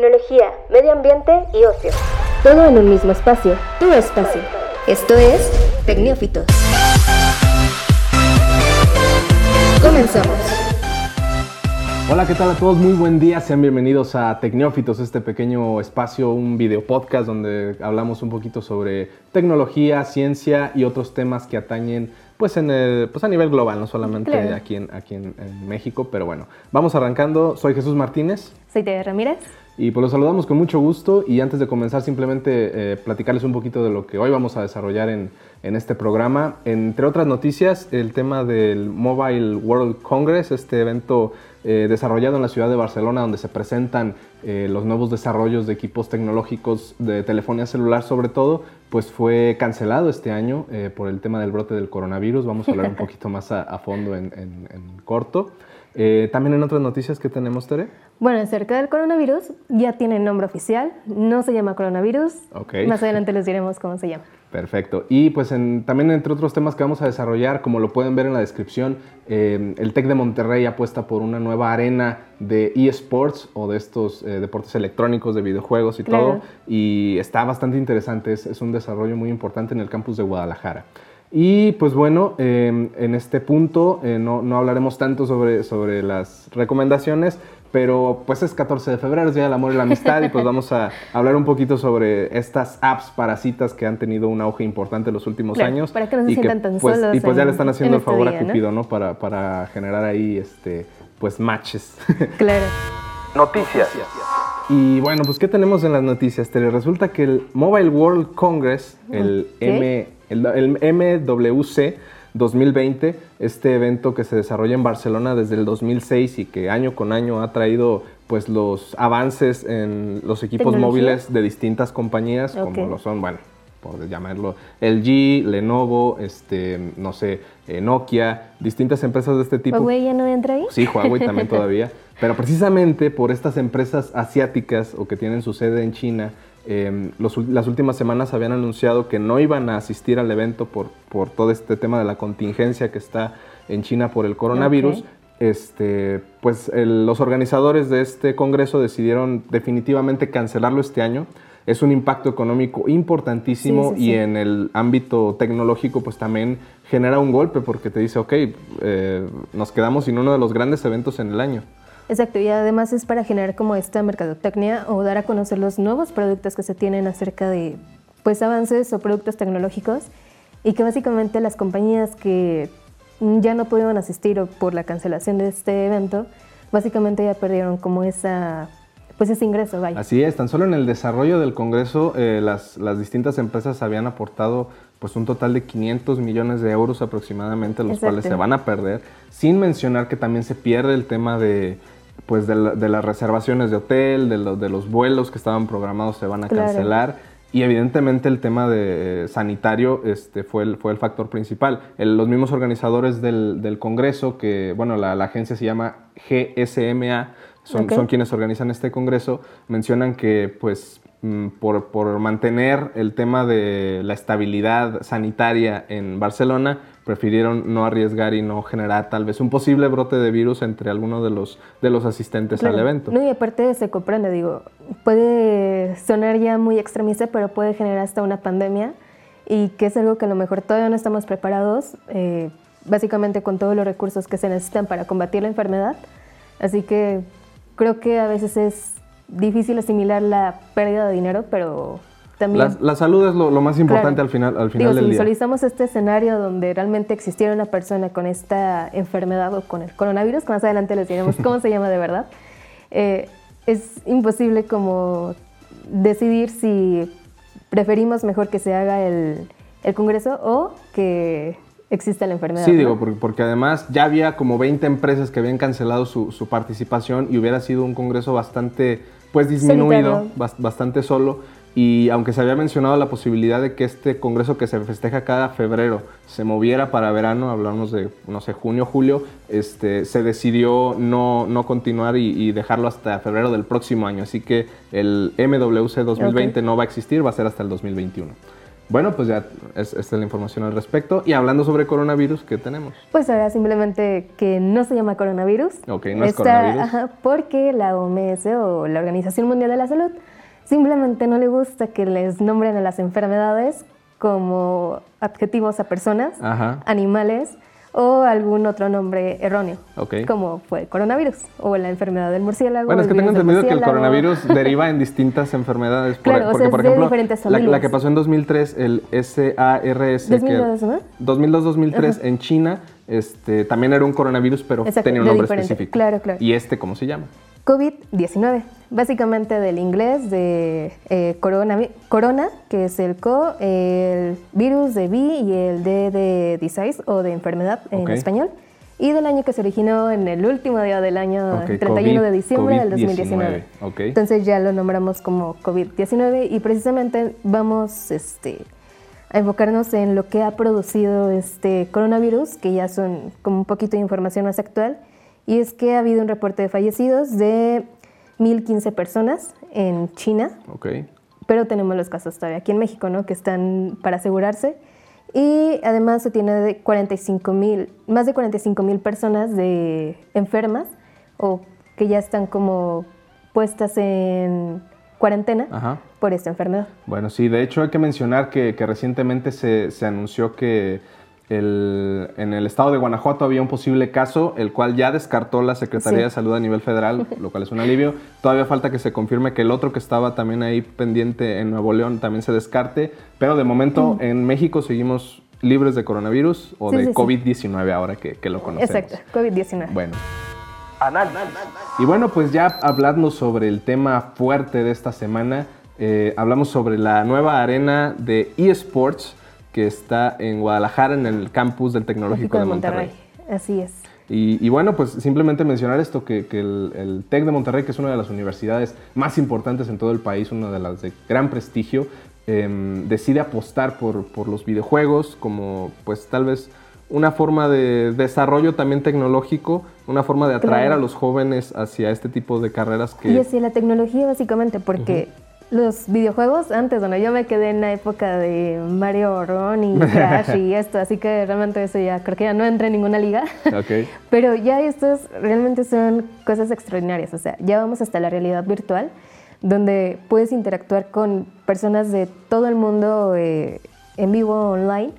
tecnología, medio ambiente y ocio. Todo en un mismo espacio, tu espacio. Esto es Tecnófitos. Comenzamos. Hola, ¿qué tal a todos? Muy buen día, sean bienvenidos a Tecnófitos, este pequeño espacio, un video podcast donde hablamos un poquito sobre tecnología, ciencia y otros temas que atañen pues, en el, pues a nivel global, no solamente Claro. aquí, en, aquí en, en México, pero bueno, vamos arrancando. Soy Jesús Martínez Soy Tere Ramírez. Y pues los saludamos con mucho gusto y antes de comenzar simplemente eh, platicarles un poquito de lo que hoy vamos a desarrollar en, en este programa. Entre otras noticias, el tema del Mobile World Congress, este evento eh, desarrollado en la ciudad de Barcelona donde se presentan eh, los nuevos desarrollos de equipos tecnológicos de telefonía celular sobre todo, pues fue cancelado este año por el tema del brote del coronavirus. Vamos a hablar un poquito más a, a fondo en, en- en corto. Eh, también en otras noticias que tenemos, Tere. Bueno, acerca del coronavirus, ya tiene nombre oficial, no se llama coronavirus. Ok. Más adelante les diremos cómo se llama. Perfecto. Y pues en- también entre otros temas que vamos a desarrollar, como lo pueden ver en la descripción, eh, el TEC de Monterrey apuesta por una nueva arena de eSports o de estos eh, deportes electrónicos, de videojuegos y Claro. todo. Y está bastante interesante, es, es un desarrollo muy importante en el campus de Guadalajara. Y pues bueno, eh, en este punto eh, no, no hablaremos tanto sobre, sobre las recomendaciones, pero pues es 14 de febrero, es Día del Amor y la Amistad, y pues vamos a hablar un poquito sobre estas apps para citas que han tenido un auge importante en los últimos Claro, años. para que no se sientan tan pues, solos Y pues ya le están haciendo en el favor este a día, ¿no? Cupido, ¿no? Para, para generar ahí, este, pues, matches. Claro. Noticias. Y bueno, pues ¿qué tenemos en las noticias? Tere? resulta que el Mobile World Congress, el, Ok. El, el MWC 2020, este evento que se desarrolla en Barcelona desde el 2006 y que año con año ha traído pues los avances en los equipos Tecnología. móviles de distintas compañías, como lo son, bueno, por llamarlo LG, Lenovo, este, no sé, eh, Nokia, distintas empresas de este tipo. ¿Huawei ya no entra ahí? Sí, Huawei también todavía. Pero precisamente por estas empresas asiáticas o que tienen su sede en China, eh, los las últimas semanas habían anunciado que no iban a asistir al evento por, por todo este tema de la contingencia que está en China por el coronavirus. Este, pues el- los organizadores de este congreso decidieron definitivamente cancelarlo este año. Es un impacto económico importantísimo Sí, sí, y en el ámbito tecnológico pues también genera un golpe porque te dice, ok, eh, nos quedamos sin uno de los grandes eventos en el año. Exacto, y además es para generar como esta mercadotecnia o dar a conocer los nuevos productos que se tienen acerca de pues avances o productos tecnológicos y que básicamente las compañías que ya no pudieron asistir o por la cancelación de este evento, básicamente ya perdieron como esa pues ese ingreso, vaya. Así es, tan solo en el desarrollo del Congreso eh, las, las distintas empresas habían aportado pues un total de 500 millones de euros aproximadamente, los Exacto. cuales se van a perder, sin mencionar que también se pierde el tema de pues de, la- de las reservaciones de hotel, de, lo- de los vuelos que estaban programados se van a Claro. cancelar y evidentemente el tema de eh, sanitario este, fue, el, fue el factor principal. El- los mismos organizadores del, del Congreso, que bueno, la, la agencia se llama GSMA, son, son quienes organizan este Congreso, mencionan que pues mm, por, por mantener el tema de la estabilidad sanitaria en Barcelona, prefirieron no arriesgar y no generar tal vez un posible brote de virus entre algunos de los, de los asistentes Claro. al evento. No, y aparte se comprende, digo, puede sonar ya muy extremista, pero puede generar hasta una pandemia y que es algo que a lo mejor todavía no estamos preparados, eh, básicamente con todos los recursos que se necesitan para combatir la enfermedad. Así que creo que a veces es difícil asimilar la pérdida de dinero, pero también... La, la salud es lo, lo más importante Claro. al final, al Digo, final si del día. visualizamos este escenario donde realmente existiera una persona con esta enfermedad o con el coronavirus, que más adelante les diremos cómo se llama de verdad, eh, es imposible como decidir si preferimos mejor que se haga el, el congreso o que exista la enfermedad. Sí, ¿no? digo, porque, porque además ya había como 20 empresas que habían cancelado su, su participación y hubiera sido un congreso bastante, pues disminuido, Solitario. bastante solo. Y aunque se había mencionado la posibilidad de que este congreso que se festeja cada febrero se moviera para verano, hablamos de, no sé, junio, julio, este, se decidió no, no continuar y, y dejarlo hasta febrero del próximo año. Así que el MWC 2020 no va a existir, va a ser hasta el 2021. Bueno, pues ya es, esta es la información al respecto. Y hablando sobre coronavirus, ¿qué tenemos? Pues ahora simplemente que no se llama coronavirus. Ok, no es coronavirus. Ajá, porque la OMS o la Organización Mundial de la Salud simplemente no le gusta que les nombren a las enfermedades como adjetivos a personas, Ajá. animales o algún otro nombre erróneo, Ok. como fue el coronavirus o la enfermedad del murciélago. Bueno, es que tengo entendido que el coronavirus deriva en distintas enfermedades. Por- Claro, o porque, sea, es por de ejemplo, diferentes la, la que pasó en 2003, el SARS, que- 2002, ¿no? 2002-2003 en China, este, también era un coronavirus, pero Exacto, tenía un nombre específico. Claro, claro. ¿Y este cómo se llama? COVID-19, básicamente del inglés de eh, corona, corona, que es el co, el virus de vi y el d de disease o de enfermedad en Ok. español, y del año que se originó en el último día del año Ok, 31 de COVID, diciembre del COVID-19, 2019. ok. Entonces ya lo nombramos como COVID-19 y precisamente vamos este, a enfocarnos en lo que ha producido este coronavirus, que ya son como un poquito de información más actual, y es que ha habido un reporte de fallecidos de 1.015 personas en China, Ok. pero tenemos los casos todavía aquí en México, ¿no? Que están para asegurarse. Y además se tiene de 45 mil, más de 45 mil personas de enfermas o que ya están como puestas en cuarentena Ajá. por esta enfermedad. Bueno, sí, de hecho hay que mencionar que, que recientemente se, se anunció que el- en el estado de Guanajuato había un posible caso, el cual ya descartó la Secretaría Sí. de Salud a nivel federal, lo cual es un alivio. Todavía falta que se confirme que el otro que estaba también ahí pendiente en Nuevo León también se descarte, pero de momento en México seguimos libres de coronavirus o Sí, de sí, sí. COVID-19 ahora que, que lo conocemos. Exacto, COVID-19. Bueno. Y bueno, pues ya hablando sobre el tema fuerte de esta semana, eh, hablamos sobre la nueva arena de eSports que está en Guadalajara, en el campus del Tecnológico de Monterrey. Así es. Y, y bueno, pues simplemente mencionar esto, que, que el, el TEC de Monterrey, que es una de las universidades más importantes en todo el país, una de las de gran prestigio, em, decide apostar por, por los videojuegos como pues tal vez una forma de desarrollo también tecnológico, una forma de atraer Claro. a los jóvenes hacia este tipo de carreras que... Y hacia la tecnología básicamente, porque los videojuegos, antes, bueno, yo me quedé en la época de Mario Ron y Crash y esto, así que realmente eso ya creo que ya no entra en ninguna liga. Ok. Pero ya estos realmente son cosas extraordinarias, o sea, ya vamos hasta la realidad virtual, donde puedes interactuar con personas de todo el mundo eh, en vivo online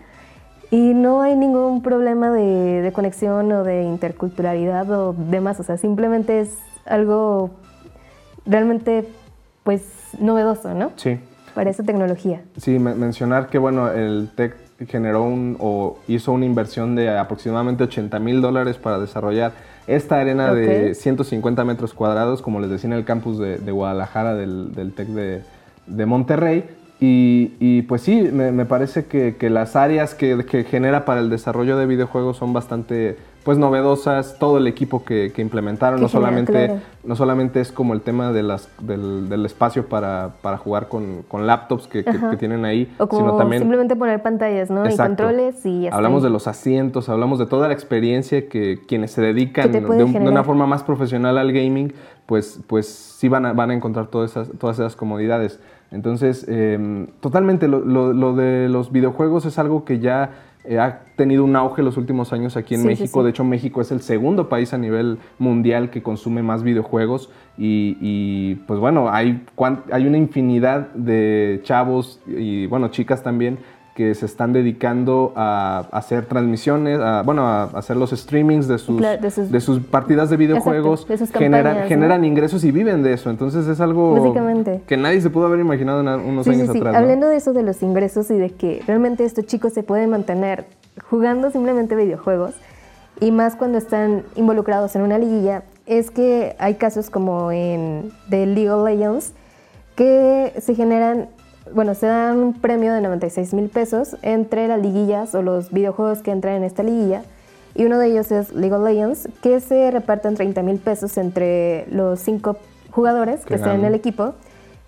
y no hay ningún problema de, de conexión o de interculturalidad o demás, o sea, simplemente es algo realmente pues novedoso, ¿no? Sí. Para esa tecnología. Sí, me- mencionar que bueno, el TEC generó un, o hizo una inversión de aproximadamente 80 mil dólares para desarrollar esta arena de Ok. 150 metros cuadrados, como les decía en el campus de, de Guadalajara del, del TEC de, de Monterrey. Y, y, pues sí, me, me parece que, que las áreas que, que genera para el desarrollo de videojuegos son bastante pues novedosas, todo el equipo que, que implementaron, Que no genera, solamente, claro. no solamente es como el tema de las, del, del espacio para, para jugar con, con laptops que, tienen ahí, O como sino también simplemente poner pantallas, ¿no? Exacto. Y controles y ya Hablamos de los asientos, hablamos de toda la experiencia que quienes se dedican de, puede un- de una forma más profesional al gaming, pues, pues sí van a, van a encontrar todas esas, todas esas comodidades. Entonces, eh, totalmente, lo, lo- lo de los videojuegos es algo que ya eh, ha tenido un auge los últimos años aquí en Sí, México. sí. De hecho, México es el segundo país a nivel mundial que consume más videojuegos. Y, y, pues bueno, hay, hay una infinidad de chavos y bueno, chicas también que se están dedicando a hacer transmisiones, a, bueno, a hacer los streamings de sus, de sus- de sus partidas de videojuegos, Exacto, de sus generan, campañas, ¿no? generan ingresos y viven de eso. Entonces es algo que nadie se pudo haber imaginado en unos Sí, sí, años sí. atrás. ¿no? Hablando de eso de los ingresos y de que realmente estos chicos se pueden mantener jugando simplemente videojuegos y más cuando están involucrados en una liguilla, es que hay casos como en The League of Legends que se generan, bueno, se dan un premio de 96 mil pesos entre las liguillas o los videojuegos que entran en esta liguilla. Y uno de ellos es League of Legends, que se reparten 30 mil pesos entre los cinco jugadores que están en el equipo.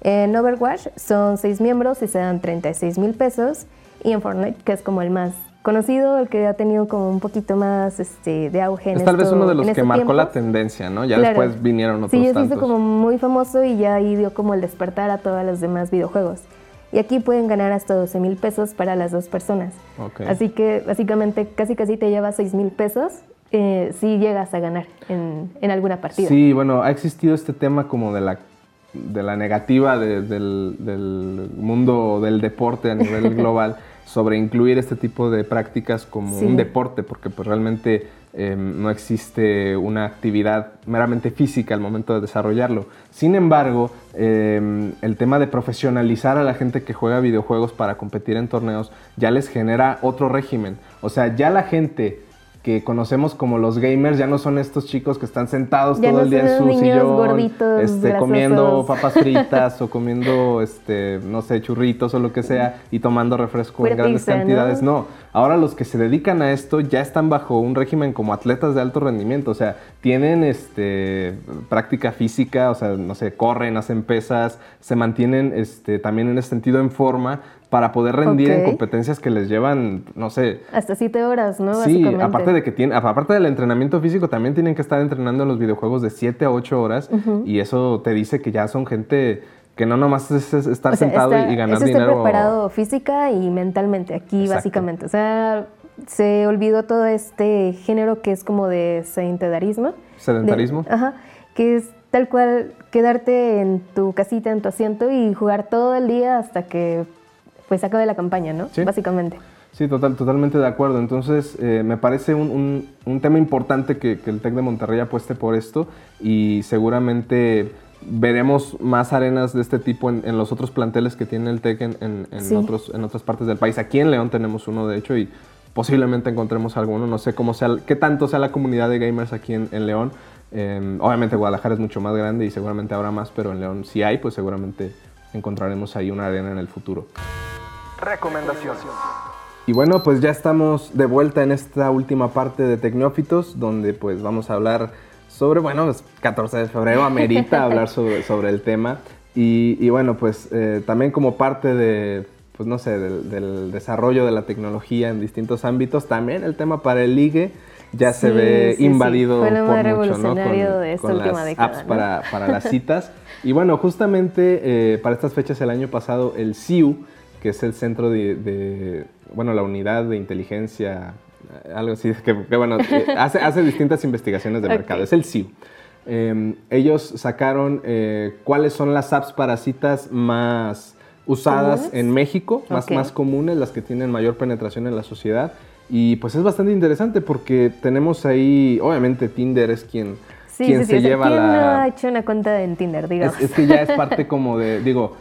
En Overwatch son seis miembros y se dan 36 mil pesos. Y en Fortnite, que es como el más conocido, el que ha tenido como un poquito más este, de auge en Es tal vez esto- uno de los que marcó la tiempos. tendencia, ¿no? Ya Claro. después vinieron otros Sí, se hizo como muy famoso y ya ahí dio como el despertar a todos los demás videojuegos. Y aquí pueden ganar hasta 12 mil pesos para las dos personas. Así que básicamente casi casi te llevas 6 mil pesos eh, si llegas a ganar en, en, alguna partida. Sí, bueno, ha existido este tema como de la, de la negativa del, del, mundo del deporte a nivel global sobre incluir este tipo de prácticas como un deporte, porque pues realmente Em, no existe una actividad meramente física al momento de desarrollarlo. Sin embargo, em, el tema de profesionalizar a la gente que juega videojuegos para competir en torneos ya les genera otro régimen. O sea, ya la gente que conocemos como los gamers ya no son estos chicos que están sentados todo el día en su sillón este, comiendo papas fritas o comiendo este no sé churritos o lo que sea y tomando refresco en grandes cantidades. ¿no? ahora los que se dedican a esto ya están bajo un régimen como atletas de alto rendimiento. O sea tienen este práctica física o sea no sé corren hacen pesas se mantienen este también en ese sentido en forma para poder rendir en competencias que les llevan, no sé. Hasta siete horas, ¿no? Sí, aparte de que tiene, aparte del entrenamiento físico, también tienen que estar entrenando en los videojuegos de siete a ocho horas y eso te dice que ya son gente que no nomás es, estar sentado y ganar eso dinero. preparado física y mentalmente aquí, básicamente. O sea, se olvidó todo este género que es como de sedentarismo. Sedentarismo. ajá, que es tal cual quedarte en tu casita, en tu asiento y jugar todo el día hasta que pues saco de la campaña, ¿no? Básicamente. Sí, total, totalmente de acuerdo. Entonces, eh, me parece un, un, tema importante que, que, el TEC de Monterrey apueste por esto y seguramente veremos más arenas de este tipo en, en los otros planteles que tiene el TEC en, en, otros, en otras partes del país. Aquí en León tenemos uno, de hecho, y posiblemente encontremos alguno. No sé cómo sea, qué tanto sea la comunidad de gamers aquí en, León. Em, obviamente Guadalajara es mucho más grande y seguramente habrá más, pero en León si hay, pues seguramente encontraremos ahí una arena en el futuro. Recomendación. Y bueno, pues ya estamos de vuelta en esta última parte de Tecnófitos, donde pues vamos a hablar sobre, bueno, es 14 de febrero, amerita hablar sobre, sobre el tema. Y, bueno, pues eh, también como parte de, pues no sé, del, desarrollo de la tecnología en distintos ámbitos, también el tema para el ligue ya se ve invadido por mucho, ¿no? Con, las apps para, para, las citas. y bueno, justamente eh, para estas fechas el año pasado el CIU que es el centro de, bueno, la unidad de inteligencia, eh, algo así, que, bueno, hace, hace, distintas investigaciones de mercado, es el CIU. Em, ellos sacaron eh, cuáles son las apps para citas más usadas en México, más, más comunes, las que tienen mayor penetración en la sociedad. Y pues es bastante interesante porque tenemos ahí, obviamente Tinder es quien, quien se lleva ¿quién la... no ha hecho una cuenta en Tinder, digamos? es, que ya es parte como de, digo,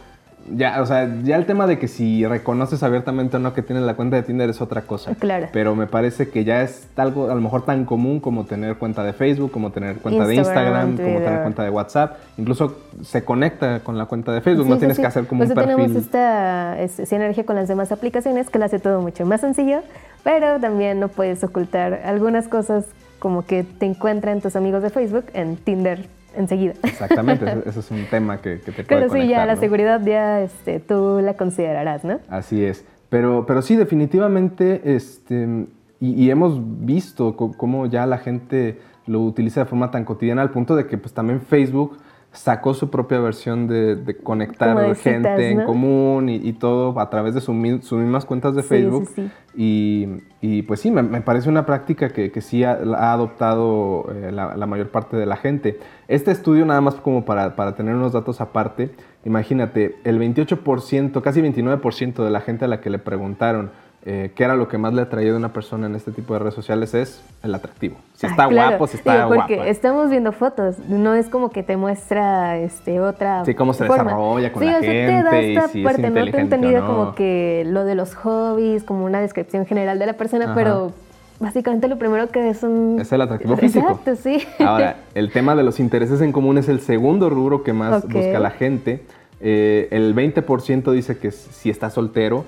ya, o sea, ya el tema de que si reconoces abiertamente o no que tienes la cuenta de Tinder es otra cosa. Claro. Pero me parece que ya es algo a lo mejor tan común como tener cuenta de Facebook, como tener cuenta de Instagram, como tener cuenta de WhatsApp. Incluso se conecta con la cuenta de Facebook, no tienes que hacer como un perfil. tenemos esta sinergia con las demás aplicaciones que lo hace todo mucho más sencillo, pero también no puedes ocultar algunas cosas como que te encuentran tus amigos de Facebook en Tinder enseguida. Exactamente, eso, es un tema que, te puede Pero sí, ya la seguridad ya este, tú la considerarás, ¿no? Así es. Pero, pero sí, definitivamente, este, y, hemos visto cómo ya la gente lo utiliza de forma tan cotidiana al punto de que pues también Facebook sacó su propia versión de, conectar gente en común y, todo a través de sus mismas cuentas de Facebook. Y, pues sí, me, parece una práctica que, sí ha, adoptado eh, la, mayor parte de la gente. Este estudio, nada más como para, para tener unos datos aparte, imagínate, el 28%, casi 29% de la gente a la que le preguntaron eh, qué era lo que más le atraía de una persona en este tipo de redes sociales es el atractivo. Si está guapo, si está guapo. Porque estamos viendo fotos, no es como que te muestra este, otra. Sí, cómo se desarrolla con la gente. te da esta parte, no te he entendido como que lo de los hobbies, como una descripción general de la persona, pero básicamente lo primero que es un... Es el atractivo físico. Exacto, sí. Ahora, el tema de los intereses en común es el segundo rubro que más busca la gente. Eh, el 20% dice que si está soltero,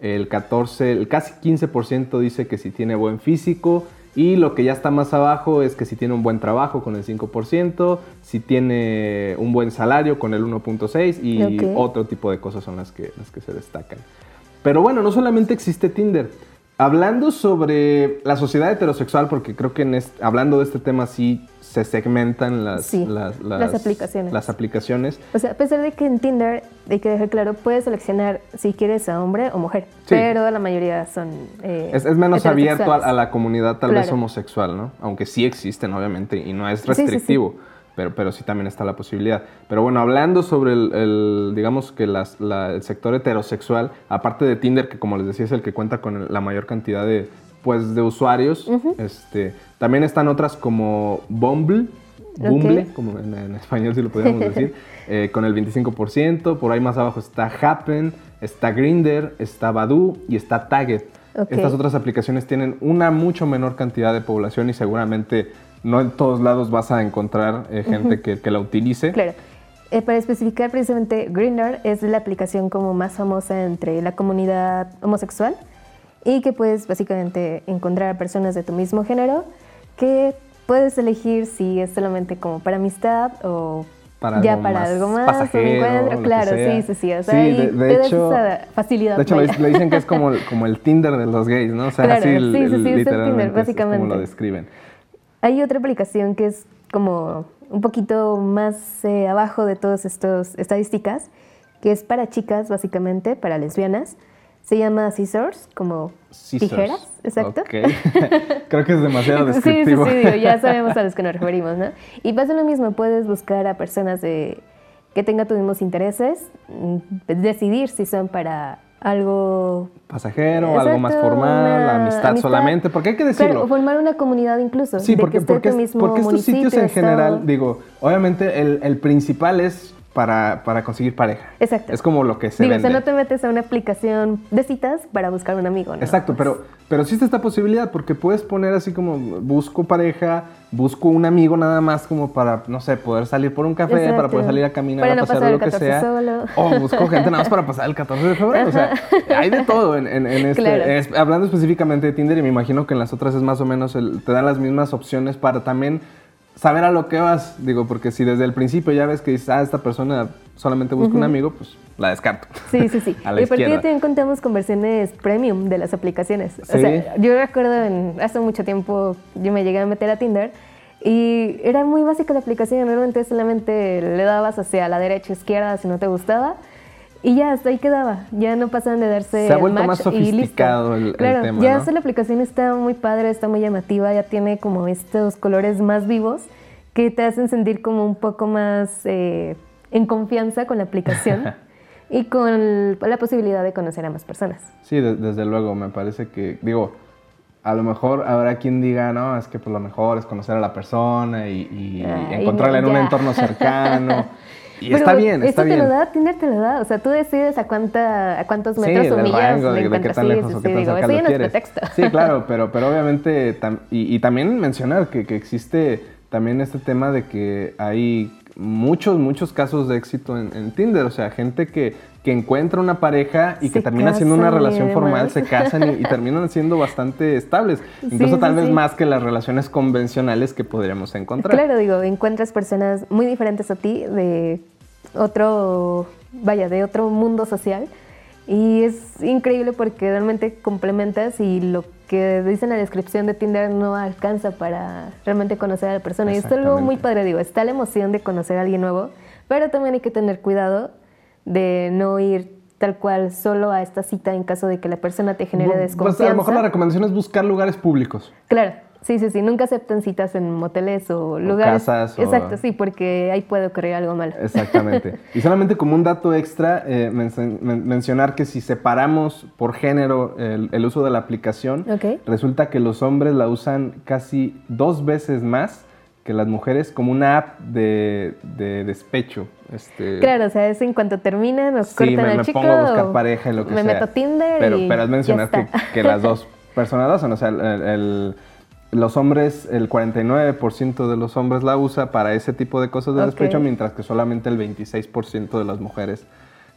el 14, el casi 15% dice que si tiene buen físico y lo que ya está más abajo es que si tiene un buen trabajo con el 5%, si tiene un buen salario con el 1.6 y otro tipo de cosas son las que, las que se destacan. Pero bueno, no solamente existe Tinder. Hablando sobre la sociedad heterosexual, porque creo que en hablando de este tema sí se segmentan las, las, aplicaciones. las aplicaciones. O sea, a pesar de que en Tinder, hay que dejar claro, puedes seleccionar si quieres a hombre o mujer, pero la mayoría son... Eh, es, menos abierto a, la comunidad tal vez homosexual, ¿no? Aunque sí existen, obviamente, y no es restrictivo. Pero, pero sí también está la posibilidad. Pero bueno, hablando sobre el, digamos que el sector heterosexual, aparte de Tinder, que como les decía es el que cuenta con la mayor cantidad de, pues, de usuarios, este, también están otras como Bumble, Bumble, como en, español si lo podríamos decir, eh, con el 25%. Por ahí más abajo está Happen, está Grinder, está Badoo y está Target. Estas otras aplicaciones tienen una mucho menor cantidad de población y seguramente no en todos lados vas a encontrar eh, gente que, que, la utilice. Claro. Eh, para especificar precisamente, Grindr es la aplicación como más famosa entre la comunidad homosexual y que puedes básicamente encontrar a personas de tu mismo género que puedes elegir si es solamente como para amistad o ya para algo más, un encuentro, claro, sí, sí, sí, o sea, sí, de, hecho, esa facilidad. De hecho, le dicen que es como, como el Tinder de los gays, ¿no? O sea, claro, sí, sí, sí, es el Tinder, básicamente. como lo describen. Hay otra aplicación que es como un poquito más eh, abajo de todas estas estadísticas, que es para chicas, básicamente, para lesbianas, se llama scissors, como tijeras, exacto. Creo que es demasiado descriptivo. Sí, sí, sí, ya sabemos a los que nos referimos, ¿no? Y pasa lo mismo, puedes buscar a personas de, que tengan tus mismos intereses, mm, decidir si son para algo pasajero, algo más formal, amistad, solamente, porque hay que decirlo. formar una comunidad incluso. Sí, porque, porque, porque estos sitios en general, digo, obviamente el, el principal es para, para, conseguir pareja. Exacto. Es como lo que se Digo, vende. O sea, no te metes a una aplicación de citas para buscar un amigo, ¿no? Exacto, pero, pero existe esta posibilidad porque puedes poner así como busco pareja, busco un amigo nada más como para, no sé, poder salir por un café, para poder salir a caminar, para a pasar lo que sea. Solo. O busco gente nada más para pasar el 14 de febrero. O sea, hay de todo en, en, este. hablando específicamente de Tinder y me imagino que en las otras es más o menos, te dan las mismas opciones para también saber a lo que vas, digo, porque si desde el principio ya ves que dices, ah, esta persona solamente busca un amigo, pues la descarto. Sí, sí, sí. a la y aparte también contamos con versiones premium de las aplicaciones. O sea, yo recuerdo en, hace mucho tiempo yo me llegué a meter a Tinder y era muy básica la aplicación, realmente solamente le dabas hacia la derecha, izquierda si no te gustaba y ya, hasta ahí quedaba. Ya no pasan de darse Se ha vuelto más sofisticado el, claro, Ya la aplicación está muy padre, está muy llamativa, ya tiene como estos colores más vivos que te hacen sentir como un poco más eh, en confianza con la aplicación y con la posibilidad de conocer a más personas. Sí, desde luego, me parece que, digo, a lo mejor habrá quien diga, no, es que por lo mejor es conocer a la persona y, encontrarla en un entorno cercano. Y está bien, está bien. te lo da, Tinder te lo da. O sea, tú decides a, cuánta, a cuántos metros sí, o millas qué tan lejos quieres. Sí, claro, pero, pero obviamente, y, y, también mencionar que, que existe también este tema de que hay muchos, muchos casos de éxito en, Tinder. O sea, gente que, que encuentra una pareja y que termina siendo una relación formal, se casan y, terminan siendo bastante estables. Incluso tal vez más que las relaciones convencionales que podríamos encontrar. Claro, digo, encuentras personas muy diferentes a ti, de otro, vaya, de otro mundo social. Y es increíble porque realmente complementas y lo que dice en la descripción de Tinder no alcanza para realmente conocer a la persona. Y esto es algo muy padre, digo, está la emoción de conocer a alguien nuevo, pero también hay que tener cuidado de no ir tal cual solo a esta cita en caso de que la persona te genere desconfianza. Pues a lo mejor la recomendación es buscar lugares públicos. Claro, Sí, sí, sí, nunca aceptan citas en moteles o, lugares. Casas. Exacto, sí, porque ahí puede ocurrir algo malo. Exactamente. y solamente como un dato extra, eh, mencionar que si separamos por género el, uso de la aplicación, resulta que los hombres la usan casi dos veces más que las mujeres como una app de, despecho. Este, claro, o sea, es en cuanto terminan, nos sí, cortan me, me pongo a buscar pareja y lo que me sea. Me meto Tinder pero, y Pero es mencionar que, que, las dos personas lo hacen, o sea, el los hombres, el 49% de los hombres la usa para ese tipo de cosas de despecho, mientras que solamente el 26% de las mujeres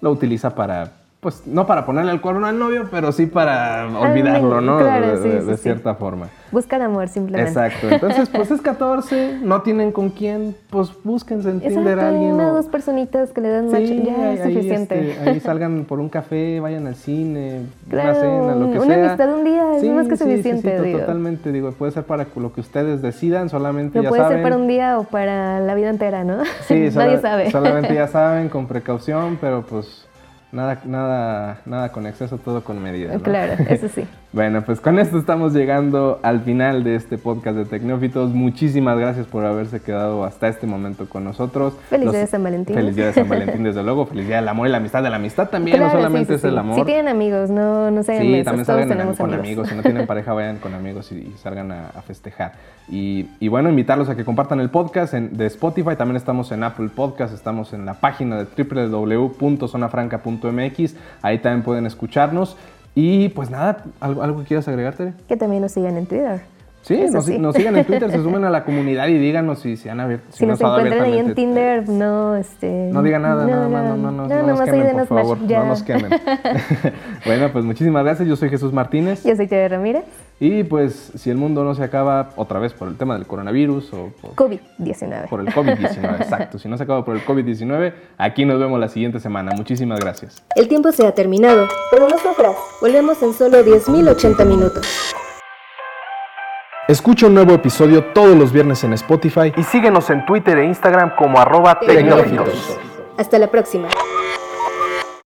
lo utiliza para pues no para ponerle el cuerno al novio, pero sí para olvidarlo, ¿no? claro, de, sí, de- sí, de sí. cierta forma. Buscar amor simplemente. Exacto. Entonces, pues es 14, no tienen con quién, pues búsquense en Tinder a alguien. una o dos personitas que le dan match, ya ahí, es suficiente. este, ahí salgan por un café, vayan al cine, Claro, una cena, lo que una sea. amistad un día es más que suficiente, digo. Totalmente, digo, puede ser para lo que ustedes decidan, solamente Lo ya puede saben. ser para un día o para la vida entera, ¿no? Sí, Nadie sola- sabe. Solamente ya saben, con precaución, pero pues nada, nada, nada con exceso, todo con medida. ¿no? Claro, eso sí. Bueno, pues con esto estamos llegando al final de este podcast de Tecnófitos. Muchísimas gracias por haberse quedado hasta este momento con nosotros. Feliz Los- día de San Valentín. Feliz día de San Valentín, desde luego. Feliz día del amor y la amistad. De la amistad también, Claro, no solamente sí, es el amor. Si tienen amigos, no, no sean Sí, también salgan tenemos con amigos. Si no tienen pareja, vayan con amigos y, y salgan a, a festejar. Y, y bueno, invitarlos a que compartan el podcast en- de Spotify. También estamos en Apple Podcast. Estamos en la página de www.zonafranca.mx. Ahí también pueden escucharnos. Y pues nada, ¿algo, algo que quieras agregar, Tere? Que también nos sigan en Twitter. Sí, nos, sí. nos sigan en Twitter, se sumen a la comunidad y díganos si se han abierto. Si nos ha dado encuentran ahí en abiertamente- Tinder, no, este... No digan nada, nada más, no, no, no, no, nos quemen, por favor, no nos quemen. bueno, pues muchísimas gracias, yo soy Jesús Martínez. Yo soy Tere Ramírez, Y pues si el mundo no se acaba otra vez por el tema del coronavirus o por, COVID-19. por el COVID-19, exacto, si no se acaba por el COVID-19, aquí nos vemos la siguiente semana. Muchísimas gracias. El tiempo se ha terminado, pero nosotras volvemos en solo 10.080 minutos. Escucha un nuevo episodio todos los viernes en Spotify Y síguenos en Twitter e Instagram como arroba tecnófitos. Hasta la próxima.